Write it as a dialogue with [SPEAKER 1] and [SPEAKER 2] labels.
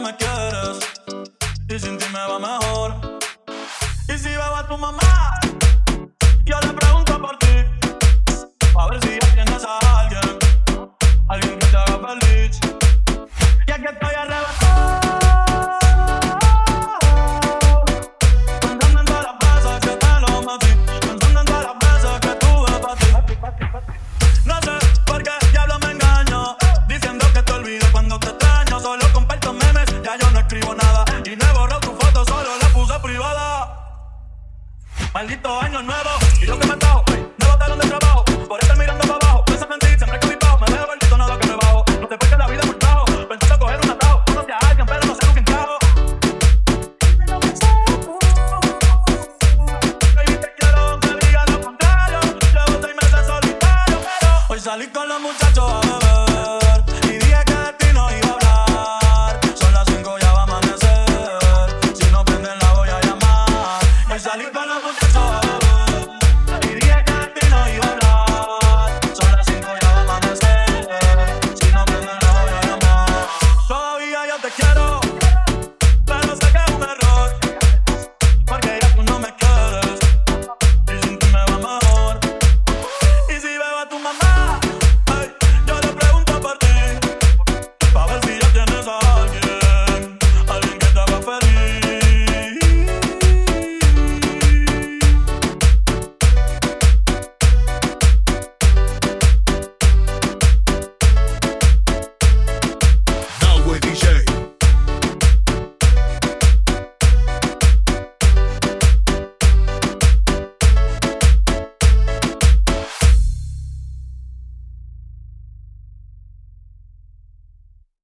[SPEAKER 1] Me quieres y sin ti me va mejor. Y si veo a tu mamá, yo le pregunto por ti, a ver si ya tienes a alguien, alguien que te haga feliz. Y aquí estoy Maldito año nuevo. Y lo que me han dado, lo daron de trabajo. Por estar mirando para abajo. Pensando en ti, siempre que mi pavo. Me dejo gordito, nada que me bajo. No te porque la vida por bajo. Pensando coger un atajo. Conoce a alguien, pero no sé lo nunca encajo. Baby, te quiero, aunque diga lo contrario. Yo soy meses solitario, pero hoy salí con los muchachos.